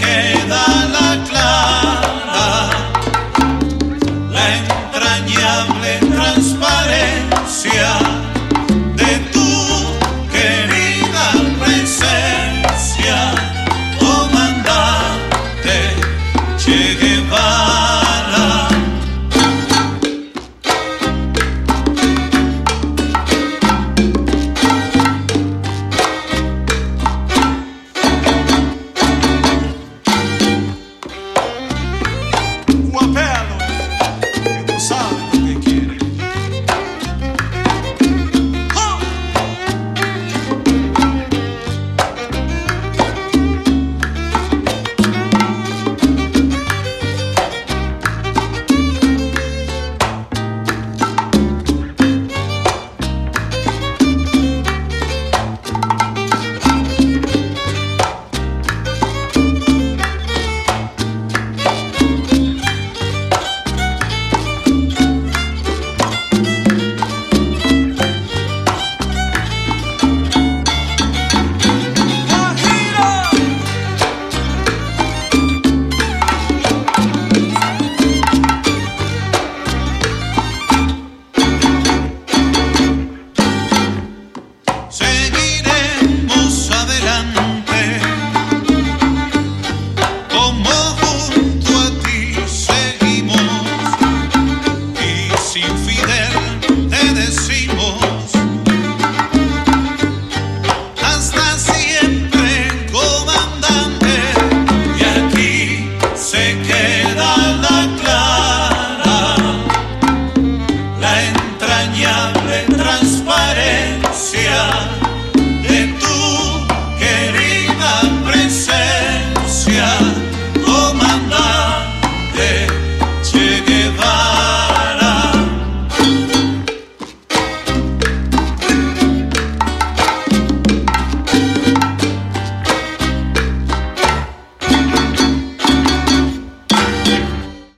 queda la clara, la entrañable transparencia de tu querida presencia, comandante Che Guevara.